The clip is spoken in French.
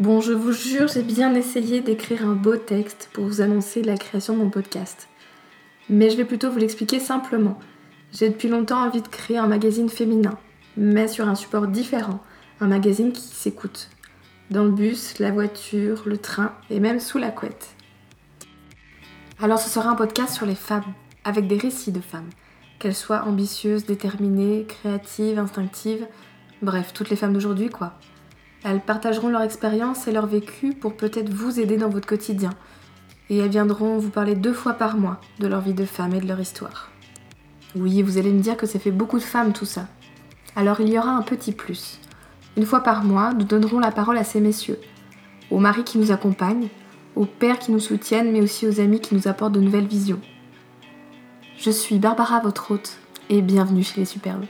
Bon, je vous jure, j'ai bien essayé d'écrire un beau texte pour vous annoncer la création de mon podcast. Mais je vais plutôt vous l'expliquer simplement. J'ai depuis longtemps envie de créer un magazine féminin, mais sur un support différent, un magazine qui s'écoute. Dans le bus, la voiture, le train et même sous la couette. Alors ce sera un podcast sur les femmes, avec des récits de femmes, qu'elles soient ambitieuses, déterminées, créatives, instinctives, bref, toutes les femmes d'aujourd'hui quoi. Elles partageront leur expérience et leur vécu pour peut-être vous aider dans votre quotidien. Et elles viendront vous parler deux fois par mois de leur vie de femme et de leur histoire. Oui, vous allez me dire que ça fait beaucoup de femmes tout ça. Alors il y aura un petit plus. Une fois par mois, nous donnerons la parole à ces messieurs, aux maris qui nous accompagnent, aux pères qui nous soutiennent, mais aussi aux amis qui nous apportent de nouvelles visions. Je suis Barbara, votre hôte, et bienvenue chez les Superbes.